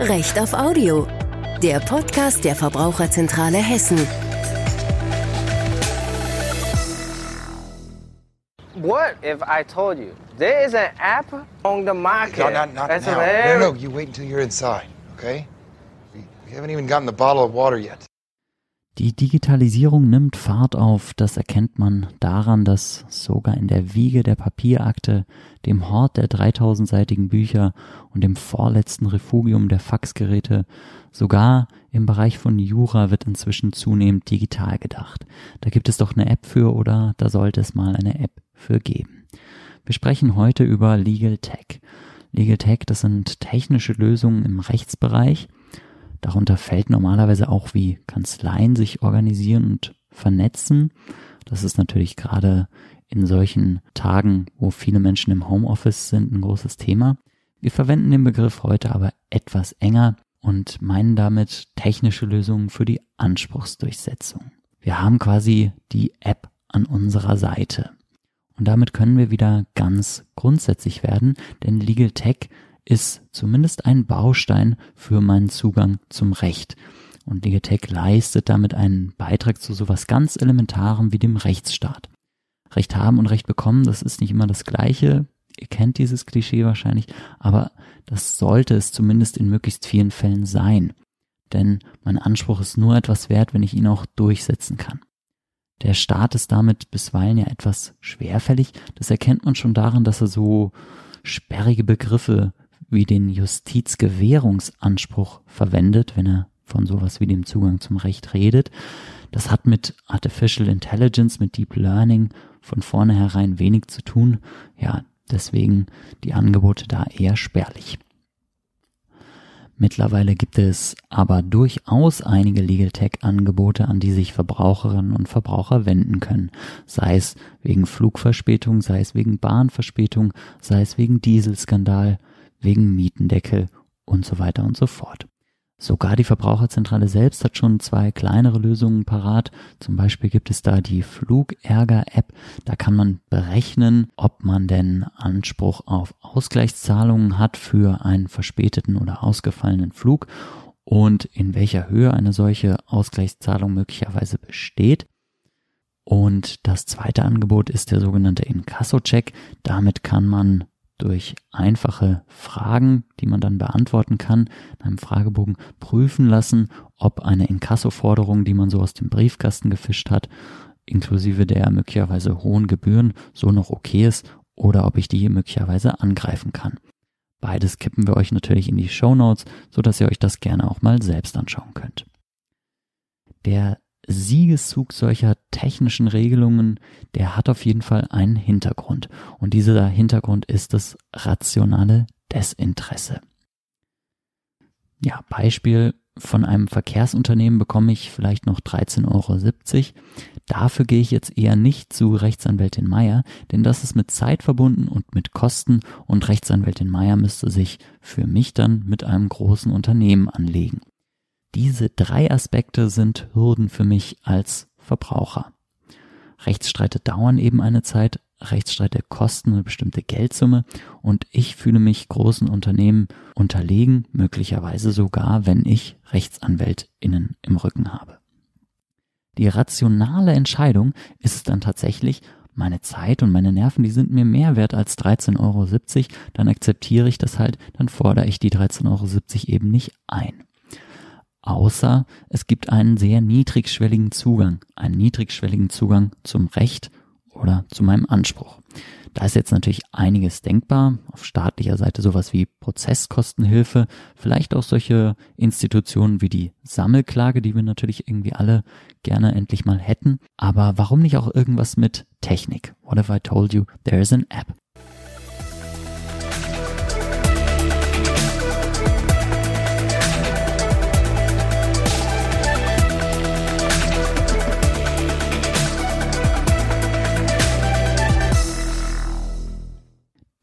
Recht auf Audio, der Podcast der Verbraucherzentrale Hessen. What if I told you there is an app on the market? No, not, not that's now. No, no, you wait until you're inside, okay? We, we haven't even gotten the bottle of water yet. Die Digitalisierung nimmt Fahrt auf, das erkennt man daran, dass sogar in der Wiege der Papierakte, dem Hort der 3000-seitigen Bücher und dem vorletzten Refugium der Faxgeräte, sogar im Bereich von Jura wird inzwischen zunehmend digital gedacht. Da gibt es doch eine App für oder da sollte es mal eine App für geben. Wir sprechen heute über Legal Tech. Legal Tech, das sind technische Lösungen im Rechtsbereich, Darunter fällt normalerweise auch, wie Kanzleien sich organisieren und vernetzen. Das ist natürlich gerade in solchen Tagen, wo viele Menschen im Homeoffice sind, ein großes Thema. Wir verwenden den Begriff heute aber etwas enger und meinen damit technische Lösungen für die Anspruchsdurchsetzung. Wir haben quasi die App an unserer Seite. Und damit können wir wieder ganz grundsätzlich werden, denn Legal Tech ist zumindest ein Baustein für meinen Zugang zum Recht. Und Legatech leistet damit einen Beitrag zu sowas ganz Elementarem wie dem Rechtsstaat. Recht haben und Recht bekommen, das ist nicht immer das Gleiche. Ihr kennt dieses Klischee wahrscheinlich, aber das sollte es zumindest in möglichst vielen Fällen sein. Denn mein Anspruch ist nur etwas wert, wenn ich ihn auch durchsetzen kann. Der Staat ist damit bisweilen ja etwas schwerfällig. Das erkennt man schon daran, dass er so sperrige Begriffe wie den Justizgewährungsanspruch verwendet, wenn er von sowas wie dem Zugang zum Recht redet. Das hat mit Artificial Intelligence, mit Deep Learning von vornherein wenig zu tun. Ja, deswegen die Angebote da eher spärlich. Mittlerweile gibt es aber durchaus einige Legal Tech Angebote, an die sich Verbraucherinnen und Verbraucher wenden können. Sei es wegen Flugverspätung, sei es wegen Bahnverspätung, sei es wegen Dieselskandal, wegen Mietendeckel und so weiter und so fort. Sogar die Verbraucherzentrale selbst hat schon zwei kleinere Lösungen parat. Zum Beispiel gibt es da die Flugärger-App. Da kann man berechnen, ob man denn Anspruch auf Ausgleichszahlungen hat für einen verspäteten oder ausgefallenen Flug und in welcher Höhe eine solche Ausgleichszahlung möglicherweise besteht. Und das zweite Angebot ist der sogenannte Inkasso-Check. Damit kann man durch einfache Fragen, die man dann beantworten kann, in einem Fragebogen prüfen lassen, ob eine Inkassoforderung, die man so aus dem Briefkasten gefischt hat, inklusive der möglicherweise hohen Gebühren, so noch okay ist oder ob ich die möglicherweise angreifen kann. Beides kippen wir euch natürlich in die Show Notes, ihr euch das gerne auch mal selbst anschauen könnt. Der Siegeszug solcher technischen Regelungen, der hat auf jeden Fall einen Hintergrund. Und dieser Hintergrund ist das rationale Desinteresse. Ja, Beispiel von einem Verkehrsunternehmen bekomme ich vielleicht noch 13,70 Euro. Dafür gehe ich jetzt eher nicht zu Rechtsanwältin Meier, denn das ist mit Zeit verbunden und mit Kosten und Rechtsanwältin Meier müsste sich für mich dann mit einem großen Unternehmen anlegen. Diese drei Aspekte sind Hürden für mich als Verbraucher. Rechtsstreite dauern eben eine Zeit, Rechtsstreite kosten eine bestimmte Geldsumme und ich fühle mich großen Unternehmen unterlegen, möglicherweise sogar, wenn ich Rechtsanwältinnen im Rücken habe. Die rationale Entscheidung ist dann tatsächlich, meine Zeit und meine Nerven, die sind mir mehr wert als 13,70 Euro, dann akzeptiere ich das halt, dann fordere ich die 13,70 Euro eben nicht ein außer es gibt einen sehr niedrigschwelligen Zugang, einen niedrigschwelligen Zugang zum Recht oder zu meinem Anspruch. Da ist jetzt natürlich einiges denkbar. Auf staatlicher Seite sowas wie Prozesskostenhilfe, vielleicht auch solche Institutionen wie die Sammelklage, die wir natürlich irgendwie alle gerne endlich mal hätten. Aber warum nicht auch irgendwas mit Technik? What if I told you there is an app?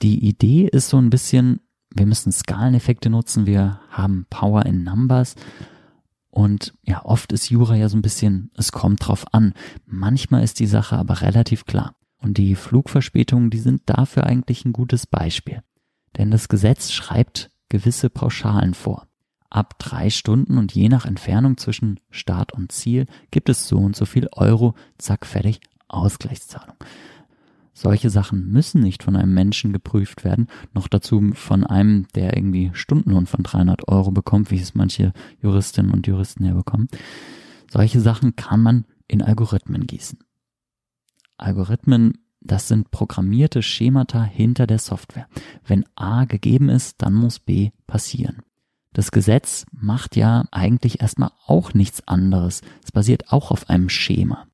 Die Idee ist so ein bisschen, wir müssen Skaleneffekte nutzen, wir haben Power in Numbers. Und ja, oft ist Jura ja so ein bisschen, es kommt drauf an. Manchmal ist die Sache aber relativ klar. Und die Flugverspätungen, die sind dafür eigentlich ein gutes Beispiel. Denn das Gesetz schreibt gewisse Pauschalen vor. ab drei Stunden und je nach Entfernung zwischen Start und Ziel gibt es so und so viel Euro, zack, fertig, Ausgleichszahlung. Solche Sachen müssen nicht von einem Menschen geprüft werden, noch dazu von einem, der irgendwie Stundenlohn von 300 Euro bekommt, wie es manche Juristinnen und Juristen ja bekommen. Solche Sachen kann man in Algorithmen gießen. Algorithmen, das sind programmierte Schemata hinter der Software. Wenn A gegeben ist, dann muss B passieren. Das Gesetz macht ja eigentlich erstmal auch nichts anderes. Es basiert auch auf einem Schema.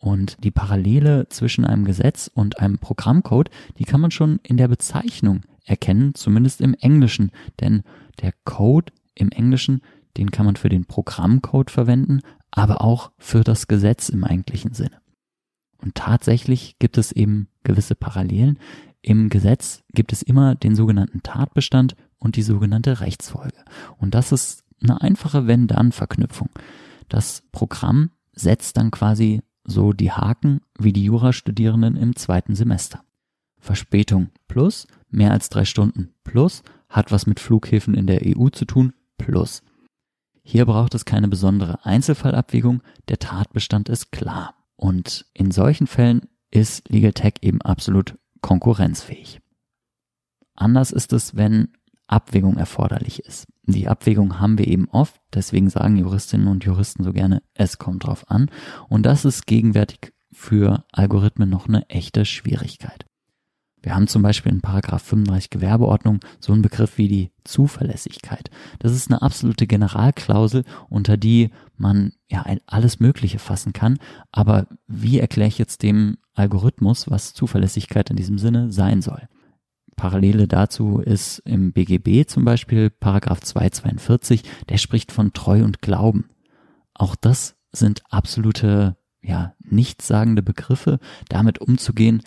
Und die Parallele zwischen einem Gesetz und einem Programmcode, die kann man schon in der Bezeichnung erkennen, zumindest im Englischen. Denn der Code im Englischen, den kann man für den Programmcode verwenden, aber auch für das Gesetz im eigentlichen Sinne. Und tatsächlich gibt es eben gewisse Parallelen. Im Gesetz gibt es immer den sogenannten Tatbestand und die sogenannte Rechtsfolge. Und das ist eine einfache Wenn-Dann-Verknüpfung. Das Programm setzt dann quasi so die Haken wie die Jurastudierenden im zweiten Semester. Verspätung plus, mehr als drei Stunden plus, hat was mit Flughäfen in der EU zu tun plus. Hier braucht es keine besondere Einzelfallabwägung, der Tatbestand ist klar. Und in solchen Fällen ist Legal Tech eben absolut konkurrenzfähig. Anders ist es, wenn Abwägung erforderlich ist. Die Abwägung haben wir eben oft, deswegen sagen Juristinnen und Juristen so gerne, es kommt drauf an. Und das ist gegenwärtig für Algorithmen noch eine echte Schwierigkeit. Wir haben zum Beispiel in Paragraph 35 Gewerbeordnung so einen Begriff wie die Zuverlässigkeit. Das ist eine absolute Generalklausel, unter die man ja alles Mögliche fassen kann. Aber wie erkläre ich jetzt dem Algorithmus, was Zuverlässigkeit in diesem Sinne sein soll? Parallele dazu ist im BGB zum Beispiel Paragraph 242, der spricht von Treu und Glauben. Auch das sind absolute, ja, nichtssagende Begriffe. Damit umzugehen,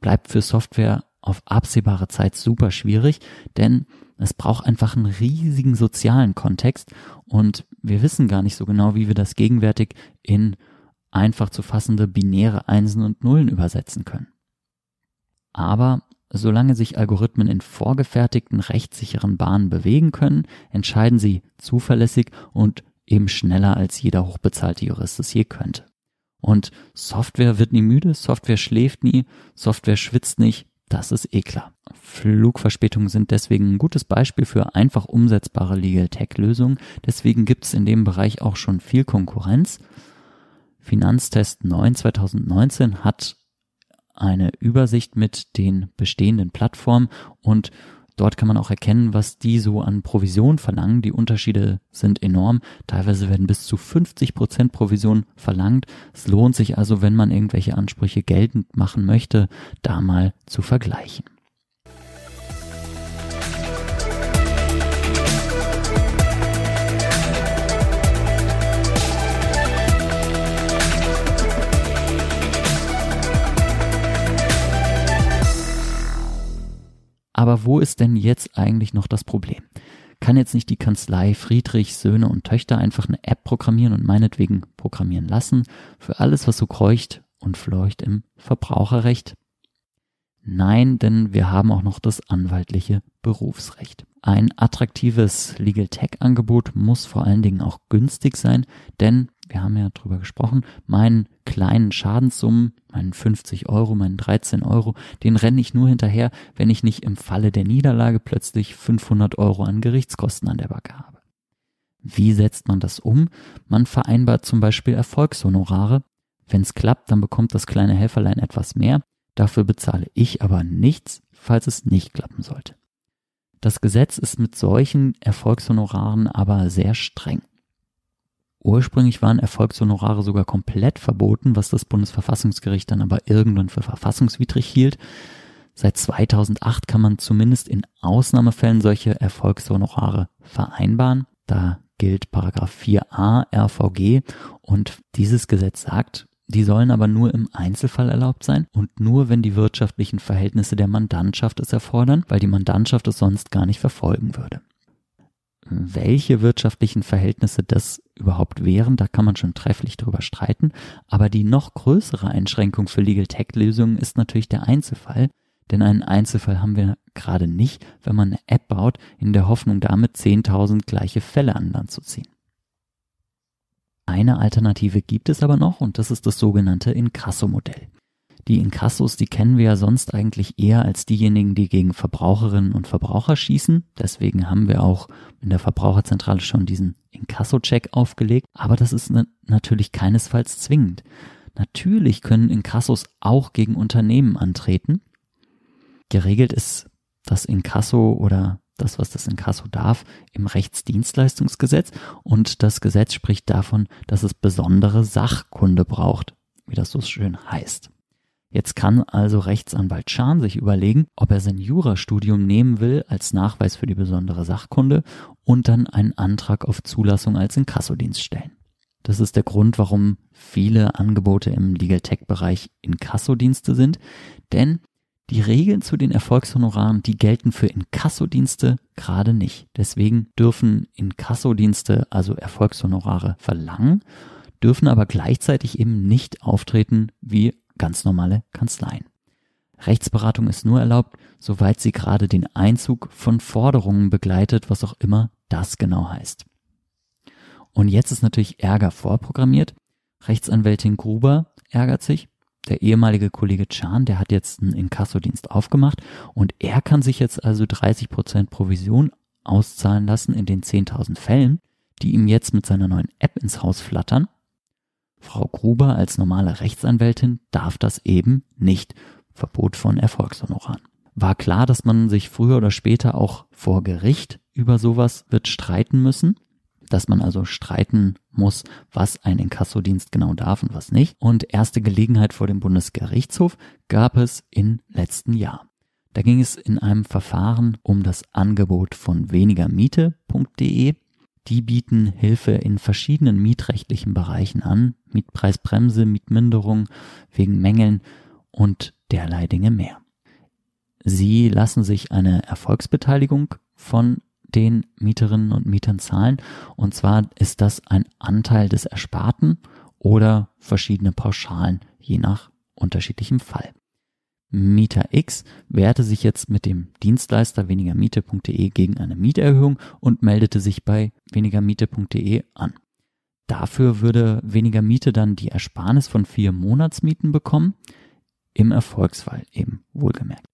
bleibt für Software auf absehbare Zeit super schwierig, denn es braucht einfach einen riesigen sozialen Kontext und wir wissen gar nicht so genau, wie wir das gegenwärtig in einfach zu fassende binäre Einsen und Nullen übersetzen können. Aber Solange sich Algorithmen in vorgefertigten rechtssicheren Bahnen bewegen können, entscheiden sie zuverlässig und eben schneller als jeder hochbezahlte Jurist es je könnte. Und Software wird nie müde, Software schläft nie, Software schwitzt nicht, das ist eh klar. Flugverspätungen sind deswegen ein gutes Beispiel für einfach umsetzbare Legal Tech Lösungen. Deswegen gibt es in dem Bereich auch schon viel Konkurrenz. Finanztest 9 2019 hat eine Übersicht mit den bestehenden Plattformen und Dort kann man auch erkennen, was die so an Provision verlangen. Die Unterschiede sind enorm. Teilweise werden bis zu 50 Prozent Provision verlangt. Es lohnt sich also, wenn man irgendwelche Ansprüche geltend machen möchte, da mal zu vergleichen. Aber wo ist denn jetzt eigentlich noch das Problem? Kann jetzt nicht die Kanzlei Friedrich, Söhne und Töchter einfach eine App programmieren und meinetwegen programmieren lassen für alles, was so kreucht und fleucht im Verbraucherrecht? Nein, denn wir haben auch noch das anwaltliche Berufsrecht. Ein attraktives Legal Tech Angebot muss vor allen Dingen auch günstig sein, denn wir haben ja drüber gesprochen, meinen kleinen Schadenssummen, meinen 50 Euro, meinen 13 Euro, den renne ich nur hinterher, wenn ich nicht im Falle der Niederlage plötzlich 500 Euro an Gerichtskosten an der Backe habe. Wie setzt man das um? Man vereinbart zum Beispiel Erfolgshonorare. Wenn es klappt, dann bekommt das kleine Helferlein etwas mehr. Dafür bezahle ich aber nichts, falls es nicht klappen sollte. Das Gesetz ist mit solchen Erfolgshonoraren aber sehr streng. Ursprünglich waren Erfolgshonorare sogar komplett verboten, was das Bundesverfassungsgericht dann aber irgendwann für verfassungswidrig hielt. Seit 2008 kann man zumindest in Ausnahmefällen solche Erfolgshonorare vereinbaren. Da gilt Paragraph 4a RVG und dieses Gesetz sagt, die sollen aber nur im Einzelfall erlaubt sein und nur, wenn die wirtschaftlichen Verhältnisse der Mandantschaft es erfordern, weil die Mandantschaft es sonst gar nicht verfolgen würde welche wirtschaftlichen Verhältnisse das überhaupt wären, da kann man schon trefflich drüber streiten. Aber die noch größere Einschränkung für Legal Tech Lösungen ist natürlich der Einzelfall. Denn einen Einzelfall haben wir gerade nicht, wenn man eine App baut, in der Hoffnung damit 10.000 gleiche Fälle an Land zu ziehen. Eine Alternative gibt es aber noch und das ist das sogenannte Inkasso-Modell. Die Inkassos, die kennen wir ja sonst eigentlich eher als diejenigen, die gegen Verbraucherinnen und Verbraucher schießen. Deswegen haben wir auch in der Verbraucherzentrale schon diesen Inkasso-Check aufgelegt. Aber das ist natürlich keinesfalls zwingend. Natürlich können Inkassos auch gegen Unternehmen antreten. Geregelt ist das Inkasso oder das, was das Inkasso darf, im Rechtsdienstleistungsgesetz und das Gesetz spricht davon, dass es besondere Sachkunde braucht, wie das so schön heißt. Jetzt kann also Rechtsanwalt Schahn sich überlegen, ob er sein Jurastudium nehmen will als Nachweis für die besondere Sachkunde und dann einen Antrag auf Zulassung als Inkassodienst stellen. Das ist der Grund, warum viele Angebote im Legal Tech Bereich Inkassodienste sind, denn die Regeln zu den Erfolgshonoraren, die gelten für Inkassodienste gerade nicht. Deswegen dürfen Inkassodienste also Erfolgshonorare verlangen, dürfen aber gleichzeitig eben nicht auftreten wie ganz normale Kanzleien. Rechtsberatung ist nur erlaubt, soweit sie gerade den Einzug von Forderungen begleitet, was auch immer das genau heißt. Und jetzt ist natürlich Ärger vorprogrammiert. Rechtsanwältin Gruber ärgert sich. Der ehemalige Kollege Chan, der hat jetzt einen Inkassodienst aufgemacht und er kann sich jetzt also 30 Prozent Provision auszahlen lassen in den 10.000 Fällen, die ihm jetzt mit seiner neuen App ins Haus flattern. Frau Gruber als normale Rechtsanwältin darf das eben nicht. Verbot von Erfolgshonoraren. War klar, dass man sich früher oder später auch vor Gericht über sowas wird streiten müssen, dass man also streiten muss, was ein Inkassodienst genau darf und was nicht. Und erste Gelegenheit vor dem Bundesgerichtshof gab es im letzten Jahr. Da ging es in einem Verfahren um das Angebot von wenigermiete.de die bieten Hilfe in verschiedenen mietrechtlichen Bereichen an, Mietpreisbremse, Mietminderung wegen Mängeln und derlei Dinge mehr. Sie lassen sich eine Erfolgsbeteiligung von den Mieterinnen und Mietern zahlen und zwar ist das ein Anteil des Ersparten oder verschiedene Pauschalen je nach unterschiedlichem Fall. Mieter X wehrte sich jetzt mit dem Dienstleister wenigermiete.de gegen eine Mieterhöhung und meldete sich bei wenigermiete.de an. Dafür würde weniger Miete dann die Ersparnis von vier Monatsmieten bekommen, im Erfolgsfall eben wohlgemerkt.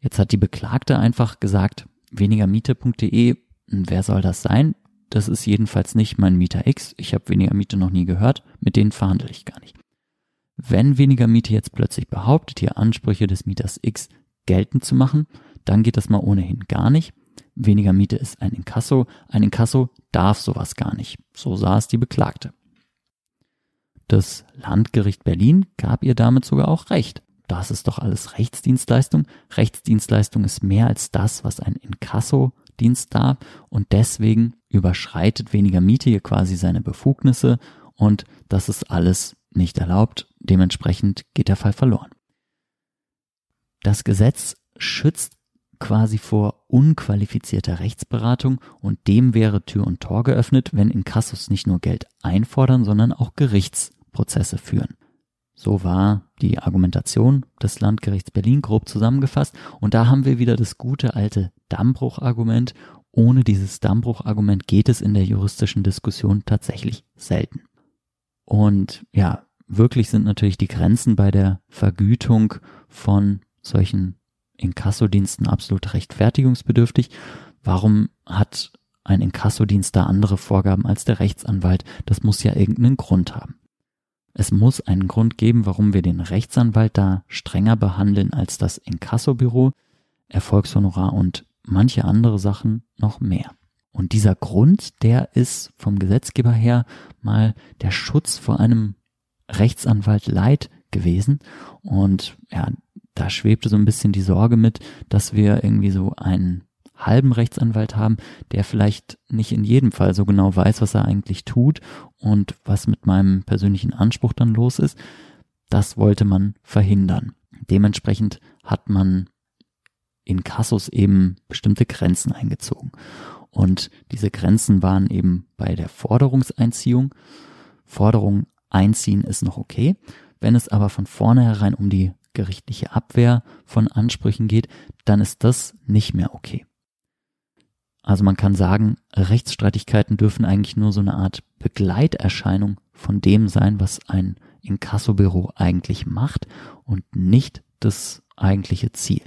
Jetzt hat die Beklagte einfach gesagt, wenigermiete.de, wer soll das sein? Das ist jedenfalls nicht mein Mieter X. Ich habe weniger Miete noch nie gehört. Mit denen verhandle ich gar nicht. Wenn weniger Miete jetzt plötzlich behauptet, hier Ansprüche des Mieters X geltend zu machen, dann geht das mal ohnehin gar nicht. Weniger Miete ist ein Inkasso. Ein Inkasso darf sowas gar nicht. So sah es die Beklagte. Das Landgericht Berlin gab ihr damit sogar auch recht. Das ist doch alles Rechtsdienstleistung. Rechtsdienstleistung ist mehr als das, was ein Inkasso-Dienst darf und deswegen überschreitet weniger Miete hier quasi seine Befugnisse und das ist alles nicht erlaubt, dementsprechend geht der Fall verloren. Das Gesetz schützt quasi vor unqualifizierter Rechtsberatung und dem wäre Tür und Tor geöffnet, wenn Inkassos nicht nur Geld einfordern, sondern auch Gerichtsprozesse führen. So war die Argumentation des Landgerichts Berlin grob zusammengefasst und da haben wir wieder das gute alte Dammbruchargument. Ohne dieses Dammbruchargument geht es in der juristischen Diskussion tatsächlich selten. Und ja, wirklich sind natürlich die Grenzen bei der Vergütung von solchen Inkassodiensten absolut rechtfertigungsbedürftig. Warum hat ein Inkassodienst da andere Vorgaben als der Rechtsanwalt? Das muss ja irgendeinen Grund haben. Es muss einen Grund geben, warum wir den Rechtsanwalt da strenger behandeln als das Inkassobüro, Erfolgshonorar und manche andere Sachen noch mehr. Und dieser Grund, der ist vom Gesetzgeber her mal der Schutz vor einem Rechtsanwalt Leid gewesen. Und ja, da schwebte so ein bisschen die Sorge mit, dass wir irgendwie so einen halben Rechtsanwalt haben, der vielleicht nicht in jedem Fall so genau weiß, was er eigentlich tut und was mit meinem persönlichen Anspruch dann los ist. Das wollte man verhindern. Dementsprechend hat man in Kassus eben bestimmte Grenzen eingezogen. Und diese Grenzen waren eben bei der Forderungseinziehung. Forderung einziehen ist noch okay. Wenn es aber von vornherein um die gerichtliche Abwehr von Ansprüchen geht, dann ist das nicht mehr okay. Also man kann sagen, Rechtsstreitigkeiten dürfen eigentlich nur so eine Art Begleiterscheinung von dem sein, was ein Inkassobüro eigentlich macht und nicht das eigentliche Ziel.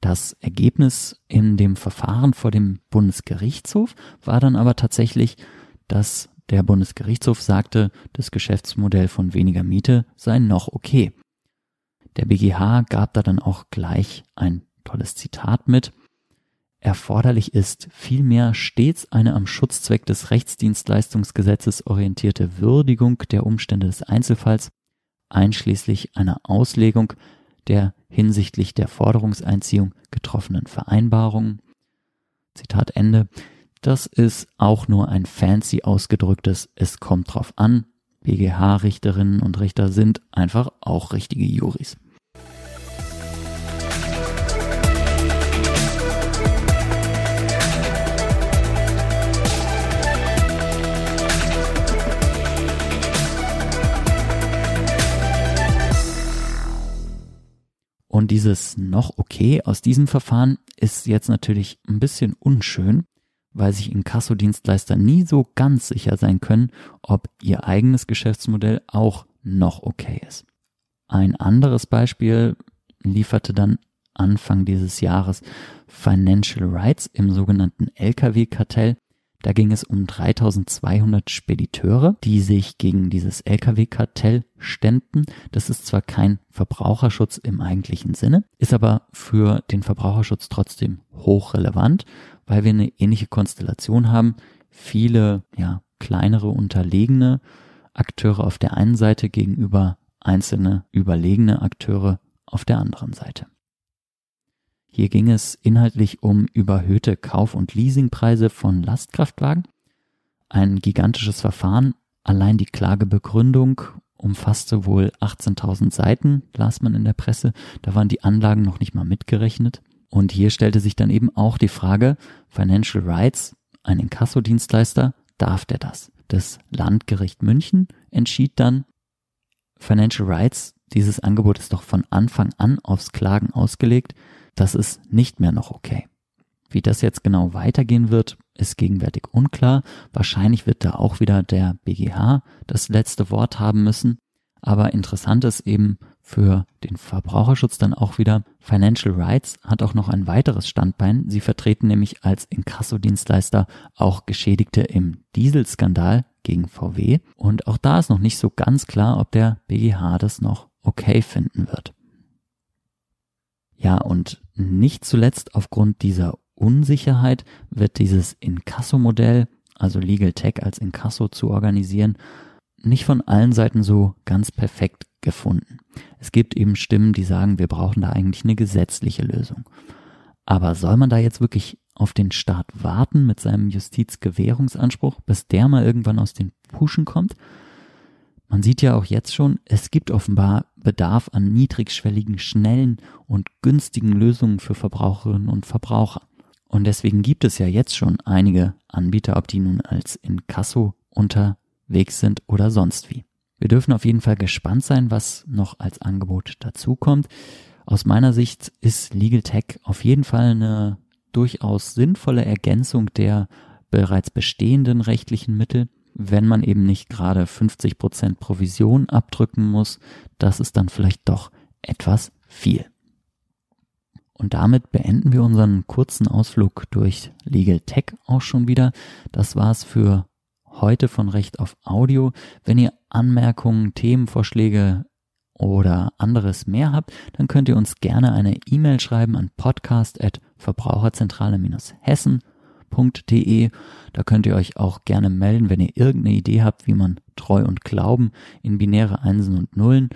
Das Ergebnis in dem Verfahren vor dem Bundesgerichtshof war dann aber tatsächlich, dass der Bundesgerichtshof sagte, das Geschäftsmodell von weniger Miete sei noch okay. Der BGH gab da dann auch gleich ein tolles Zitat mit. Erforderlich ist vielmehr stets eine am Schutzzweck des Rechtsdienstleistungsgesetzes orientierte Würdigung der Umstände des Einzelfalls, einschließlich einer Auslegung der hinsichtlich der Forderungseinziehung getroffenen Vereinbarungen. Zitat Ende. Das ist auch nur ein fancy ausgedrücktes Es kommt drauf an. BGH-Richterinnen und Richter sind einfach auch richtige Juris. Und dieses noch okay aus diesem Verfahren ist jetzt natürlich ein bisschen unschön, weil sich Inkassodienstleister nie so ganz sicher sein können, ob ihr eigenes Geschäftsmodell auch noch okay ist. Ein anderes Beispiel lieferte dann Anfang dieses Jahres Financial Rights im sogenannten Lkw-Kartell. Da ging es um 3200 Spediteure, die sich gegen dieses Lkw-Kartell ständen. Das ist zwar kein Verbraucherschutz im eigentlichen Sinne, ist aber für den Verbraucherschutz trotzdem hochrelevant, weil wir eine ähnliche Konstellation haben. Viele, ja, kleinere, unterlegene Akteure auf der einen Seite gegenüber einzelne überlegene Akteure auf der anderen Seite. Hier ging es inhaltlich um überhöhte Kauf- und Leasingpreise von Lastkraftwagen. Ein gigantisches Verfahren. Allein die Klagebegründung umfasste wohl 18.000 Seiten, las man in der Presse. Da waren die Anlagen noch nicht mal mitgerechnet. Und hier stellte sich dann eben auch die Frage, Financial Rights, ein Inkassodienstleister, darf der das? Das Landgericht München entschied dann, Financial Rights, dieses Angebot ist doch von Anfang an aufs Klagen ausgelegt, das ist nicht mehr noch okay. Wie das jetzt genau weitergehen wird, ist gegenwärtig unklar. Wahrscheinlich wird da auch wieder der BGH das letzte Wort haben müssen. Aber interessant ist eben für den Verbraucherschutz dann auch wieder, Financial Rights hat auch noch ein weiteres Standbein. Sie vertreten nämlich als Inkassodienstleister auch Geschädigte im Dieselskandal gegen VW. Und auch da ist noch nicht so ganz klar, ob der BGH das noch okay finden wird. Ja, und nicht zuletzt aufgrund dieser Unsicherheit wird dieses Inkasso-Modell, also Legal Tech als Inkasso zu organisieren, nicht von allen Seiten so ganz perfekt gefunden. Es gibt eben Stimmen, die sagen, wir brauchen da eigentlich eine gesetzliche Lösung. Aber soll man da jetzt wirklich auf den Staat warten mit seinem Justizgewährungsanspruch, bis der mal irgendwann aus den Puschen kommt? Man sieht ja auch jetzt schon, es gibt offenbar Bedarf an niedrigschwelligen, schnellen und günstigen Lösungen für Verbraucherinnen und Verbraucher. Und deswegen gibt es ja jetzt schon einige Anbieter, ob die nun als Inkasso unter Weg sind oder sonst wie. Wir dürfen auf jeden Fall gespannt sein, was noch als Angebot dazukommt. Aus meiner Sicht ist Legal Tech auf jeden Fall eine durchaus sinnvolle Ergänzung der bereits bestehenden rechtlichen Mittel, wenn man eben nicht gerade 50 Prozent Provision abdrücken muss. Das ist dann vielleicht doch etwas viel. Und damit beenden wir unseren kurzen Ausflug durch Legal Tech auch schon wieder. Das war's für heute von Recht auf Audio. Wenn ihr Anmerkungen, Themenvorschläge oder anderes mehr habt, dann könnt ihr uns gerne eine E-Mail schreiben an podcast.verbraucherzentrale-hessen.de. Da könnt ihr euch auch gerne melden, wenn ihr irgendeine Idee habt, wie man Treu und Glauben in binäre Einsen und Nullen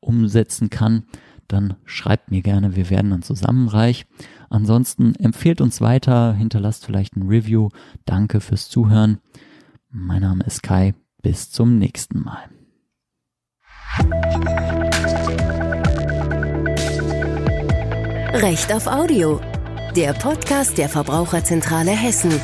umsetzen kann. Dann schreibt mir gerne, wir werden dann zusammen reich. Ansonsten empfehlt uns weiter, hinterlasst vielleicht ein Review. Danke fürs Zuhören. Mein Name ist Kai. Bis zum nächsten Mal. Recht auf Audio. Der Podcast der Verbraucherzentrale Hessen.